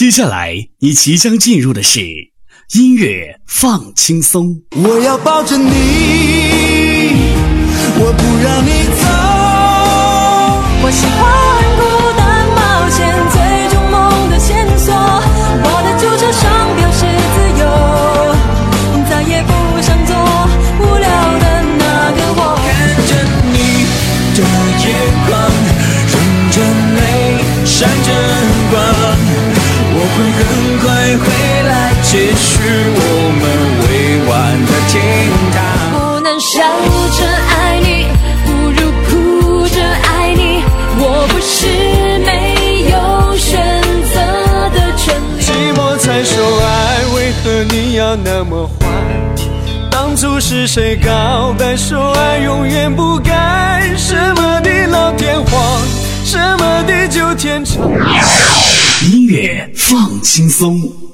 接下来你即将进入的是音乐放轻松。我要抱着你，我不让你走。我喜欢孤单冒险，最终梦的线索。我的旧车上标示自由，再也不想做无聊的那个我。看着你的眼眶，忍着泪，闪着光。我会很快回来，继续我们未完的天堂。不能笑着爱你，不如哭着爱你。我不是没有选择的权利。寂寞才说爱，为何你要那么坏？当初是谁告白说爱永远不改？什么地老天荒，什么地久天长？音乐放轻松。